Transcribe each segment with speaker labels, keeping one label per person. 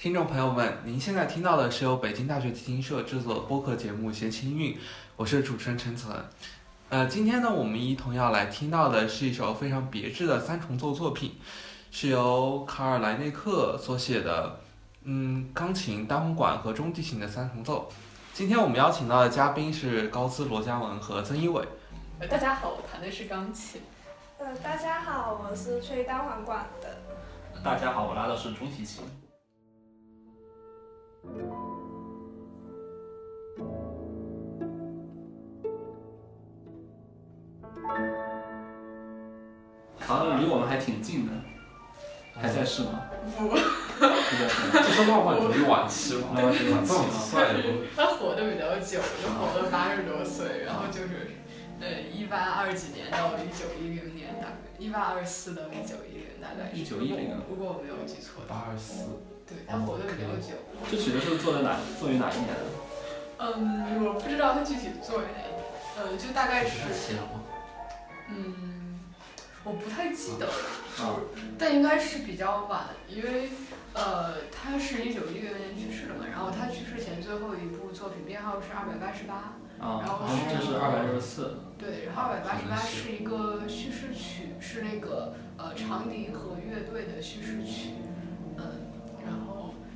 Speaker 1: 听众朋友们，您现在听到的是由北京大学提琴社制作的播客节目《弦琴韵》，我是主持人陈岑。呃，今天呢，我们一同要来听到的是一首非常别致的三重奏作品，是由卡尔莱内克所写的，嗯，钢琴、单簧管和中提琴的三重奏。今天我们邀请到的嘉宾是高斯、罗嘉文和曾一伟。
Speaker 2: 呃，大家好，我弹的是钢琴。
Speaker 3: 呃，大家好，我是吹单簧管的。
Speaker 4: 大家好，我拉的是中提琴。卡尔离我们还挺近的，还在世吗？
Speaker 2: 不，
Speaker 1: 这是浪漫主义晚期嘛？
Speaker 2: 他活得比较久，就活了八十多岁，然后就是，呃，一八二几年到一九一零年，大概一八二四到一九一零，大概是。
Speaker 4: 1910
Speaker 2: 如果我没有记错。
Speaker 1: 八二四，
Speaker 2: 对他活得比较久。
Speaker 4: 这曲子是做在哪作于哪一年的？
Speaker 2: 嗯，我不知道他具体做哪一年，呃，就大概是，
Speaker 1: 写吗？
Speaker 2: 嗯，我不太记得了。
Speaker 4: 啊，
Speaker 2: 但应该是比较晚，因为呃，他是一九一六年去世的嘛，然后他去世前最后一部作品编号是二百八十八，
Speaker 4: 啊，
Speaker 2: 然后
Speaker 4: 这是二百六十四。
Speaker 2: 对，然后二百八十八是一个叙事曲，是那个呃长笛和乐队的叙事曲，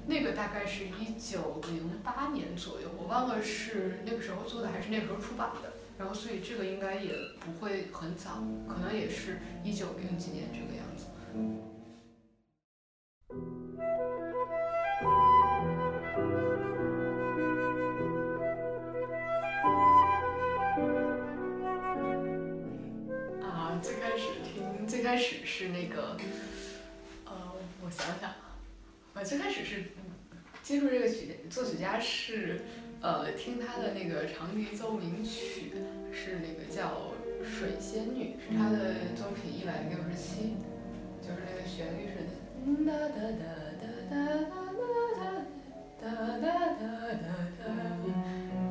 Speaker 2: 那个大概是一九零八年左右，我忘了是那个时候做的还是那个时候出版的，然后所以这个应该也不会很早，可能也是一九零几年这个样子。啊，最开始听，最开始是那个，呃，我想想啊，我最开始是接触这个曲作曲家是，呃，听他的那个长笛奏鸣曲，是那个叫《水仙女》，是他的作品一百六十七，就是那个旋律是哒哒哒哒哒哒哒哒哒哒哒哒，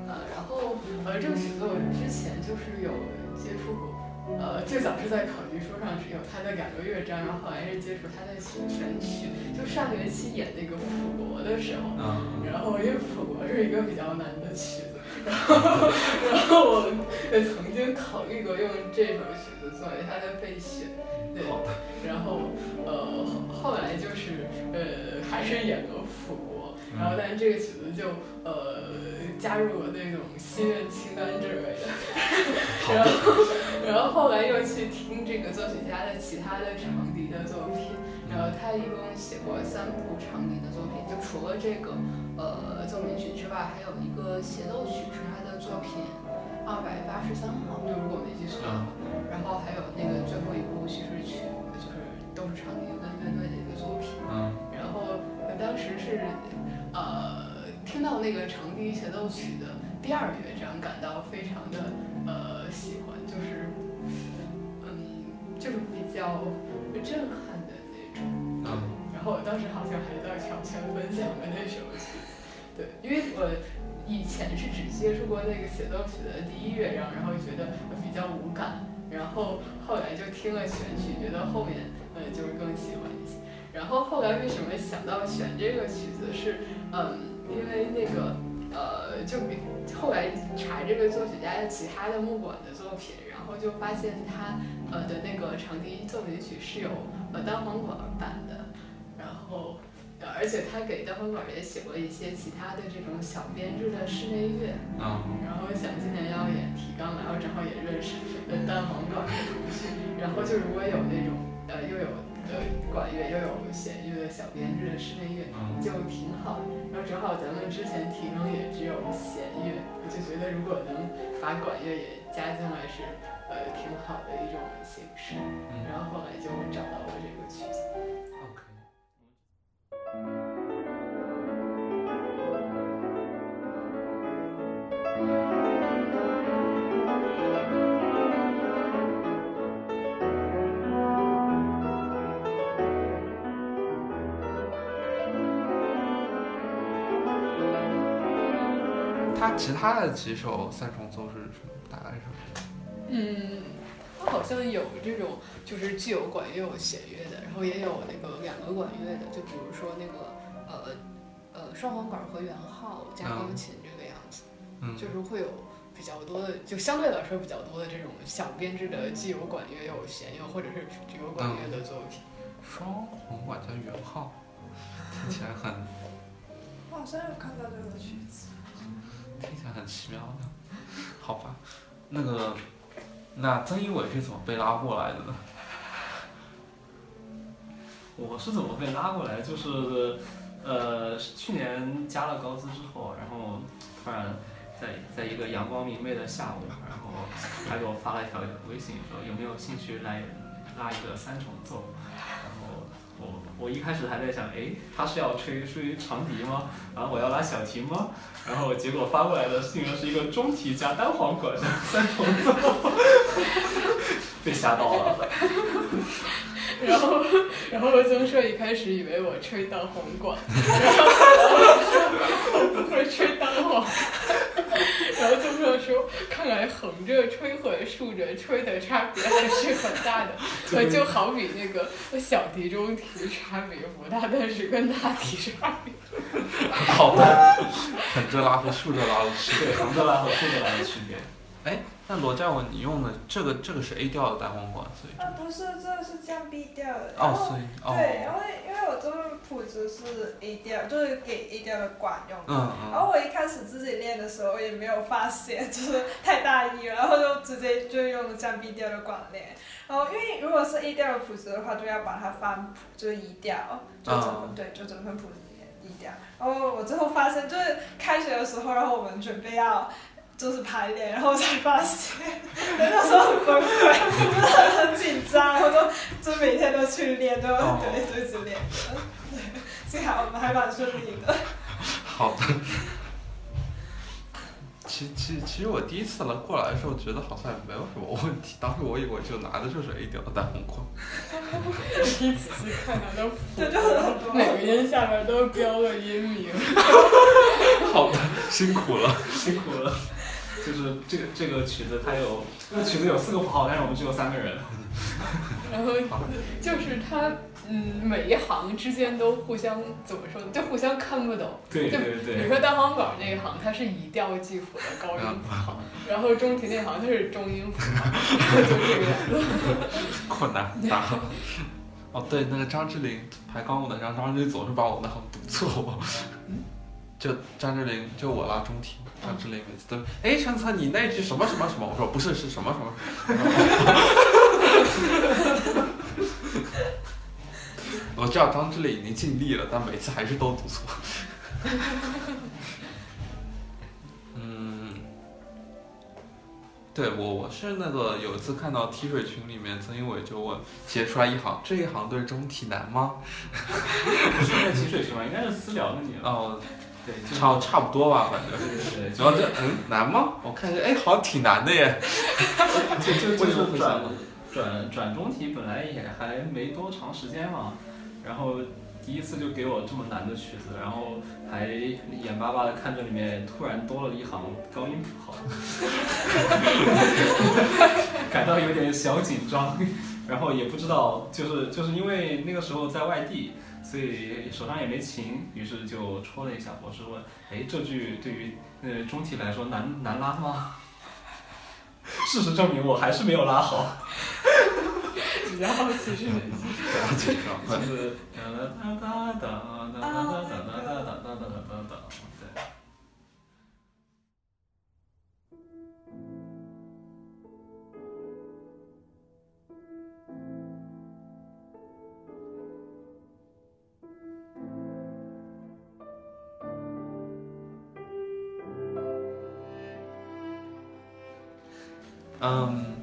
Speaker 2: 呃，然后呃，这个曲子我之前就是有接触过。呃，最早是在考级书上是有他的两个乐章，然后后来是接触他的新选曲。就上学期演那个辅国的时候，
Speaker 1: 嗯，
Speaker 2: 然后因为辅国是一个比较难的曲子，然 后然后我也曾经考虑过用这首曲子作为他的备选，对。然后呃后后来就是呃还是演了辅国，然后但是这个曲子就呃加入了那种心愿清单之类的，然后然后后来又去听这个作曲家的其他的长笛的作品，然后他一共写过三部长笛的作品，就除了这个呃奏鸣曲之外，还有一个协奏曲是他的作品二百八十三号，就如果没记错的话，然后还有那个最后一部叙事曲，就是都是长笛跟乐队的一个作品。
Speaker 1: 嗯，
Speaker 2: 然后我当时是呃听到那个长笛协奏曲的第二乐章，感到非常的呃喜欢，就是嗯就是比较震撼的那种。
Speaker 1: 嗯，
Speaker 2: 然后我当时好像还在条圈分享了那首曲子，对，因为我以前是只接触过那个协奏曲的第一乐章，然后觉得比较无感，然后后来就听了选曲，觉得后面呃就是更喜欢一些。然后后来为什么想到选这个曲子是，嗯，因为那个呃，就比后来查这个作曲家的其他的木管的作品，然后就发现他呃的那个长笛奏鸣曲是有呃单簧管版的，然后呃而且他给单簧管也写过一些其他的这种小编制的室内乐，
Speaker 1: 嗯，
Speaker 2: 然后想今年要演提纲，然后正好也认识呃单簧管的同学，然后就如果有那种呃又有呃管乐又有弦乐的小编制的室内乐，
Speaker 1: 嗯
Speaker 2: 就挺好的。然后正好咱们之前提中也只有弦乐，我就觉得如果能把管乐也加进来是呃挺好的一种形式。然后后来就找到了这个曲子。
Speaker 1: 他的几首三重奏是什么？大概是什么？
Speaker 2: 嗯，他好像有这种，就是既有管乐有弦乐的，然后也有那个两个管乐的，就比如说那个呃呃双簧管和圆号加钢琴这个样子，
Speaker 1: 嗯，
Speaker 2: 就是会有比较多的，就相对来说比较多的这种小编制的，既有管乐又有弦乐，或者是只有管乐的作品。
Speaker 1: 双簧管加圆号，听起来很
Speaker 3: 我好像有看到这个曲子。
Speaker 1: 听起来很奇妙的，好吧？那个，那曾一伟是怎么被拉过来的呢？
Speaker 4: 我是怎么被拉过来？就是，呃，去年加了高资之后，然后突然在在一个阳光明媚的下午，然后他给我发了一条微信，说有没有兴趣来拉一个三重奏？我一开始还在想，诶，他是要吹吹长笛吗？然后我要拉小提吗？然后结果发过来的竟然是一个中提加单簧管三重奏，被吓到了。
Speaker 2: 然后，然后曾硕一开始以为我吹单簧管，然后我不会吹单簧，然后曾硕说，看来横着吹和竖着吹的差别还是很大的，呃，就好比那个小题中提差别不大，但是跟大题差别。
Speaker 1: 好的，横着拉和竖着拉的区别。
Speaker 4: 对，横着拉和竖着拉的区别。
Speaker 1: 哎，那罗嘉文，你用的这个这个是 A 调的单簧管，所以
Speaker 3: 啊，不是，这个是降 B 调的。然
Speaker 1: 哦，
Speaker 3: 后
Speaker 1: 所以
Speaker 3: 对，因
Speaker 1: 哦，
Speaker 3: 为因为我这个谱子是 A 调，就是给 A 调的管用的。
Speaker 1: 嗯嗯，
Speaker 3: 然后我一开始自己练的时候也没有发现，就是太大意了，然后就直接就用了降 B 调的管练。然后因为如果是 A 调的谱子的话，就要把它翻谱，就是移调，就整份、
Speaker 1: 啊
Speaker 3: 对，就整份谱子移掉。然后我最后发现，就是开学的时候，然后我们准备要。就是排练，然后才发现，那时候很崩溃，就是很紧张，然后就就每天都去练，就、
Speaker 1: 哦
Speaker 3: 对，就一直练。对，幸好我们还蛮顺利的。
Speaker 1: 好的。其其其实我第一次来过来的时候，觉得好像也没有什么问题。当时我以为就拿的就是 A 调的单簧管。
Speaker 2: 你仔细看它的谱，
Speaker 3: 对就很多
Speaker 2: 每个音下面都标了音名。
Speaker 1: 好的，辛苦了。
Speaker 4: 辛苦了。就是这个这个曲子，它有这个曲子有四个符号，但是我们只有三个人。
Speaker 2: 然后就是它，嗯，每一行之间都互相怎么说呢？就互相看不懂。
Speaker 4: 对对
Speaker 2: 比如，说单簧管那一行，它是以调记谱的高音符号，然后中提那行它是中音符号，就这个样子。
Speaker 1: 困难很大。哦，对，那个张智霖排钢舞的，然后张智霖总是把我那行读错。就张智霖，就我拉中提，张智霖每次都，哎，陈策你那句什么什么什么？我说不是，是什么什么。我知道张智霖已经尽力了，但每次还是都读错。嗯，对我我是那个有一次看到踢水群里面曾英伟就问写出来一行，这一行对中体难吗？
Speaker 4: 不是在踢水群吗？应该是私聊的你了。
Speaker 1: 哦，
Speaker 4: 对，就是
Speaker 1: 差差不多吧，反正。
Speaker 4: 对对对，
Speaker 1: 然后这嗯难吗？我看一下，哎，好像挺难的耶。
Speaker 4: 就就就
Speaker 1: 为什么
Speaker 4: 是转转转中题本来也还没多长时间嘛，然后第一次就给我这么难的曲子，然后还眼巴巴的看着里面突然多了一行高音谱号，感到有点小紧张，然后也不知道，就是就是因为那个时候在外地。所以手上也没琴，于是就戳了一下博士问：“哎，这句对于呃中体来说难难拉吗？” 事实证明，我还是没有拉好。
Speaker 2: 比较好奇是哪句？
Speaker 1: 不要紧张，
Speaker 4: 就是哒哒哒哒哒哒哒哒哒哒哒哒哒哒哒。对。
Speaker 1: 嗯，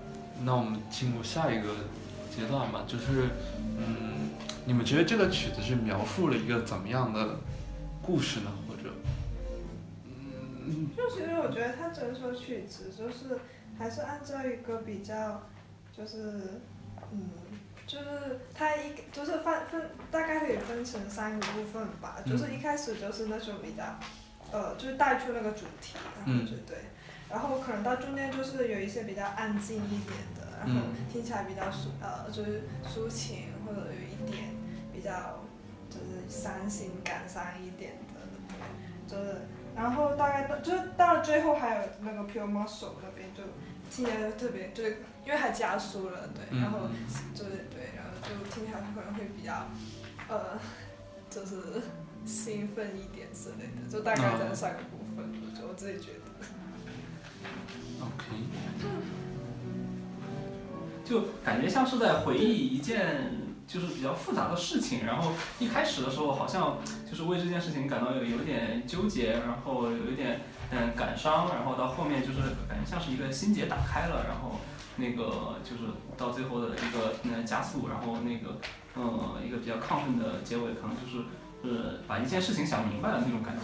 Speaker 1: 那我们进入下一个阶段吧，就是嗯，你们觉得这个曲子是描述了一个怎么样的故事呢？或者嗯
Speaker 3: 就其实我觉得它整首曲子就是还是按照一个比较，就是嗯，就是它一就是分分大概可以分成三个部分吧，就是一开始就是那种比较，呃，就是带出那个主题，然后就对，然后可能到中间就是有一些比较安静一点的，然后
Speaker 1: 嗯。
Speaker 3: 听起来比较抒呃就是抒情或者有一点比较就是伤心感伤一点的，对，就是然后大概到就是到了最后还有那个 Pure Muscle 那边就听起来就特别就是因为它加速了，对，
Speaker 1: 嗯。
Speaker 3: 然后就是对，然后就听起来可能会比较呃 就是兴奋一点之类的，就大概这三个部分，我就我自己觉得。
Speaker 1: OK，
Speaker 4: 就感觉像是在回忆一件就是比较复杂的事情，然后一开始的时候好像就是为这件事情感到有有点纠结，然后有一点嗯感伤，然后到后面就是感觉像是一个心结打开了，然后那个就是到最后的一个嗯加速，然后那个嗯一个比较亢奋的结尾，可能就是呃把一件事情想明白了那种感觉。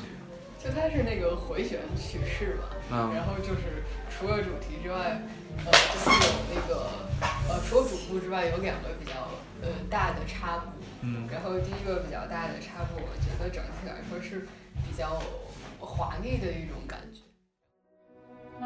Speaker 2: 就它是那个回旋曲式嘛，
Speaker 1: 嗯
Speaker 2: 然后就是除了主题之外，呃，就是有那个呃，除了主部之外，有两个比较呃大的插部。
Speaker 1: 嗯
Speaker 2: 然后第一个比较大的插部，我觉得整体来说是比较华丽的一种感觉。第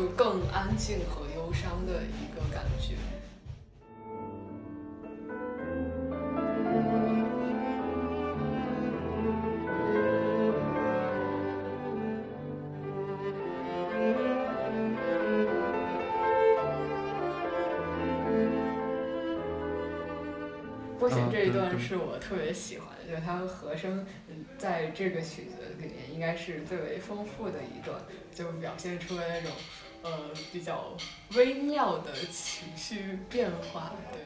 Speaker 2: 就更安静和忧伤的一个感觉。波弦这一段是我特别喜欢的，就是它和声，嗯，在这个曲子里面应该是最为丰富的一段，就表现出了那种，呃，比较微妙的情绪变化，对。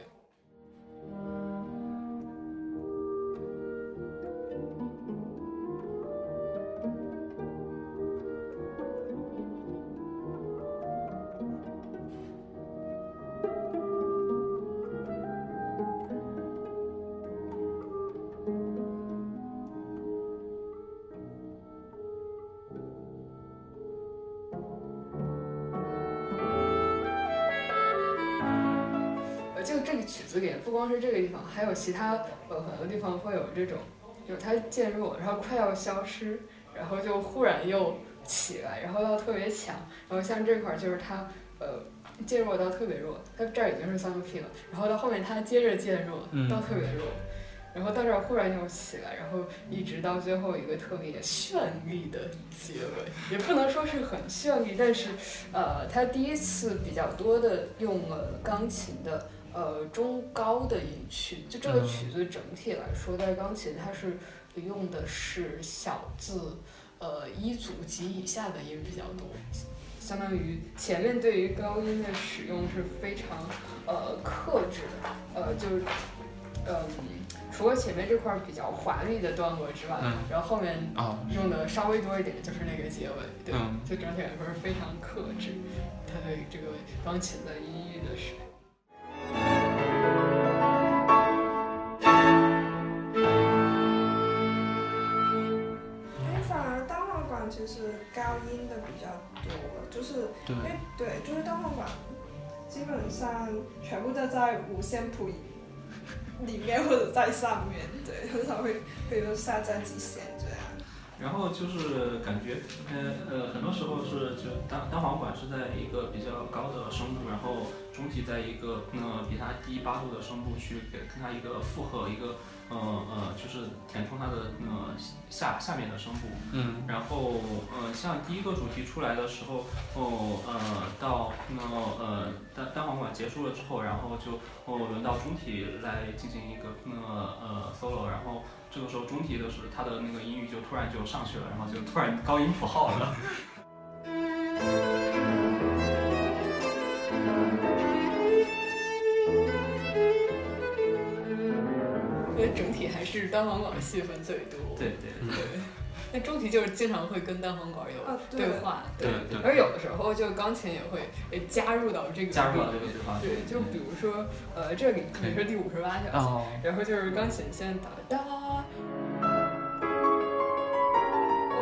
Speaker 2: 曲子里，不光是这个地方，还有其他呃很多地方会有这种，就是它渐弱，然后快要消失，然后就忽然又起来，然后到特别强，然后像这块儿就是它呃渐弱到特别弱，它这儿已经是三个 P 了，然后到后面它接着渐弱
Speaker 1: 嗯
Speaker 2: 到特别弱。然后到这儿忽然又起来，然后一直到最后一个特别绚丽的结尾，也不能说是很绚丽，但是呃，他第一次比较多的用了钢琴的呃中高的音区，就这个
Speaker 1: 嗯
Speaker 2: 曲子整体来说，在钢琴它是用的是小字呃一组及以下的音比较多，相当于前面对于高音的使用是非常呃克制的，呃就嗯。除了前面这块儿比较华丽的段落之外，
Speaker 1: 嗯
Speaker 2: 然后后面
Speaker 1: 哦，
Speaker 2: 用的稍微多一点，就是那个结尾，对，
Speaker 1: 嗯
Speaker 2: 就整体来说是非常克制，它对这个钢琴的音域的使
Speaker 1: 对，
Speaker 3: 就是单簧管基本上全部都在五线谱里面或者在上面，对，很少会会有下降几线这样。
Speaker 4: 然后就是感觉，呃呃，很多时候是就单单簧管是在一个比较高的声部，然后中体在一个呃比它低八度的声部去给跟它一个负荷，一个呃呃就是填充它的呃下下面的声部。
Speaker 1: 嗯
Speaker 4: 然后呃像第一个主题出来的时候，哦呃到那呃单单簧管结束了之后，然后就哦轮到中体来进行一个那呃 solo，然后这个时候中提的是他的那个音域就突然就上去了，然后就突然高音符号了。
Speaker 2: 因为整体还是单簧管戏份最多。
Speaker 4: 对对
Speaker 2: 对。那中提就是经常会跟单簧管有
Speaker 3: 啊对
Speaker 2: 对话，
Speaker 1: 对对
Speaker 2: 而有的时候就钢琴也会诶加入到这个
Speaker 4: 加入到这个对话。
Speaker 2: 对，就比如说呃这里可能是第五十八小节，
Speaker 1: 哦，
Speaker 2: 然后就是钢琴先打哒，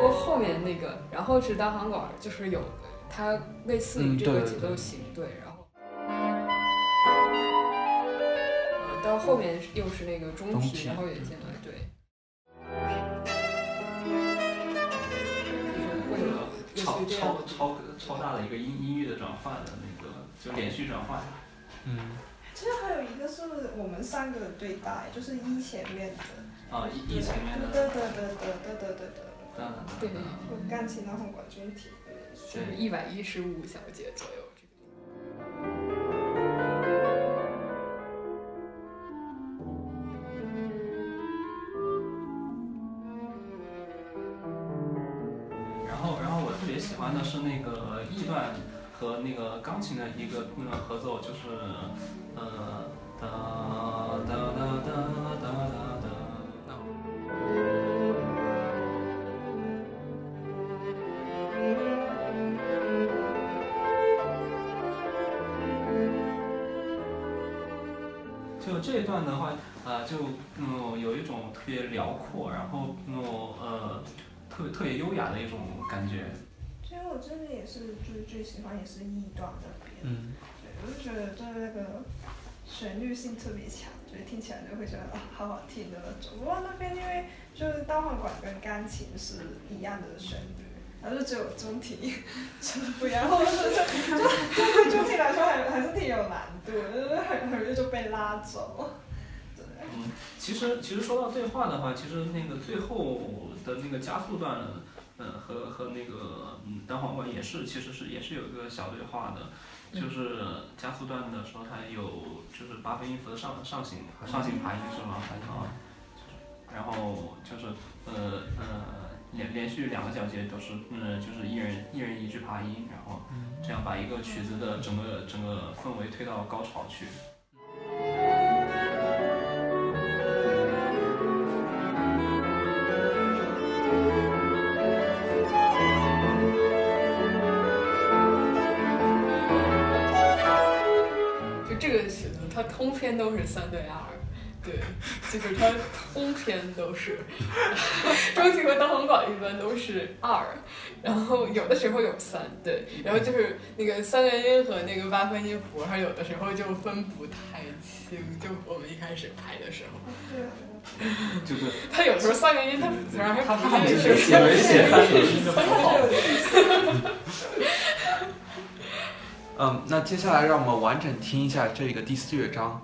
Speaker 2: 后面那个然后是单簧管就是有它类似于这个节奏型对然后呃到后面又是那个中
Speaker 1: 体
Speaker 2: 然后也进来对。
Speaker 4: 超超超超大的一个音音域的转换的那个就连续转换
Speaker 1: 嗯。
Speaker 3: 其实还有一个是我们三个对待就是一前面的
Speaker 4: 啊一一前面的
Speaker 3: 对对对对对对对对。
Speaker 4: 当然
Speaker 2: 对
Speaker 3: 钢琴然后管中体，
Speaker 2: 就是一百一十五小节左右。
Speaker 4: 然后，然后我特别喜欢的是那个 E 段和那个钢琴的一个那个合奏，就是呃哒哒哒哒优雅的一种感觉。
Speaker 3: 其实我真的也是最最喜欢也是 E 段那边，
Speaker 1: 嗯，
Speaker 3: 对，我就觉得就是那个旋律性特别强，就是听起来就会觉得啊好好听的那种。不过那边因为就是单簧管跟钢琴是一样的旋律，然后就只有中提是不一样，然后就是就就对中提来说还还是挺有难度的，就是很很容易就被拉走。对，
Speaker 4: 嗯，其实其实说到对话的话，其实那个最后的那个加速段，嗯、和和那个嗯单簧管也是其实是也是有一个小对话的。就是加速段的时候，它有就是八分音符的上上行上行爬音是吗？啊，然后就是呃呃连连续两个小节都是嗯就是一人一人一句爬音，然后这样把一个曲子的整个整个氛围推到高潮去。
Speaker 2: 这个曲子，它通篇都是三对二，对，就是它通篇都是，中提和单簧管一般都是二，然后有的时候有三，对，然后就是那个三元音和那个八分音符号，有的时候就分不太清，就我们一开始拍的时候，
Speaker 3: 对，
Speaker 4: 就是
Speaker 2: 它有时候三元音它谱子上还
Speaker 4: 他
Speaker 2: 不太
Speaker 4: 他们
Speaker 2: 是
Speaker 4: 写为写三连音的符号。
Speaker 1: 嗯，那接下来让我们完整听一下这个第四乐章。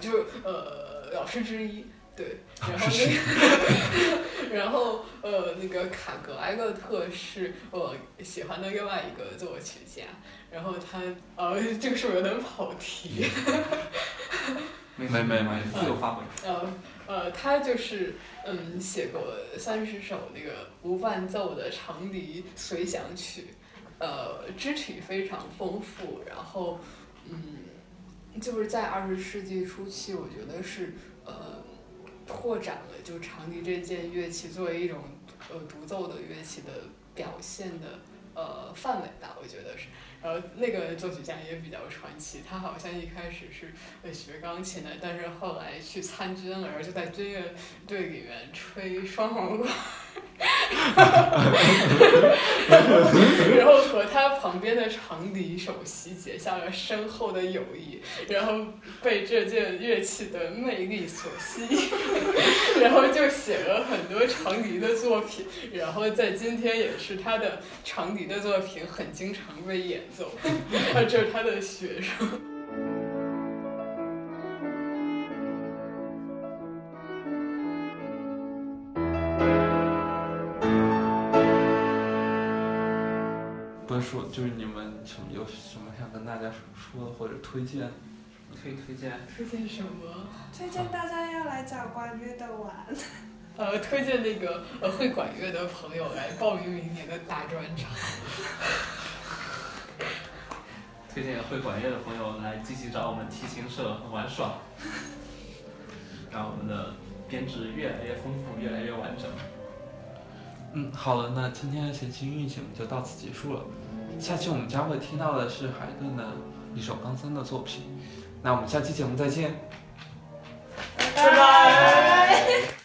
Speaker 2: 就是呃老师之一，对，然后那个，然后呃那个卡格埃勒特是我喜欢的另外一个作曲家，然后他呃这个是不是有点跑题？
Speaker 4: 没
Speaker 1: 没没没
Speaker 4: 自由发挥。
Speaker 2: 呃呃，他就是嗯写过三十首那个无伴奏的长笛随想曲，呃，肢体非常丰富，然后嗯，就是在二十世纪初期，我觉得是呃拓展了就长笛这件乐器作为一种呃独奏的乐器的表现的呃范围吧，我觉得是。然后那个作曲家也比较传奇，他好像一开始是呃学钢琴的，但是后来去参军了，然后就在军乐队里面吹双簧管，然后和他旁边的长笛手席结下了深厚的友谊，然后被这件乐器的魅力所吸引，然后就写了很多长笛的作品，然后在今天也是他的长笛的作品很经常被演奏，这是他的学生。
Speaker 1: 说就是你们什么有什么想跟大家说的或者推荐？
Speaker 4: 可以推荐
Speaker 2: 推荐什么？
Speaker 3: 推荐大家要来找管乐的玩。
Speaker 2: 呃，推荐那个呃会管乐的朋友来报名明年的大专场。
Speaker 4: 推荐会管乐的朋友来积极找我们提琴社玩耍，让我们的编制越来越丰富，越来越完整。
Speaker 1: 嗯，好了，那今天的闲情运行就到此结束了。下期我们将会听到的是海顿的一首钢三的作品，那我们下期节目再见。拜拜。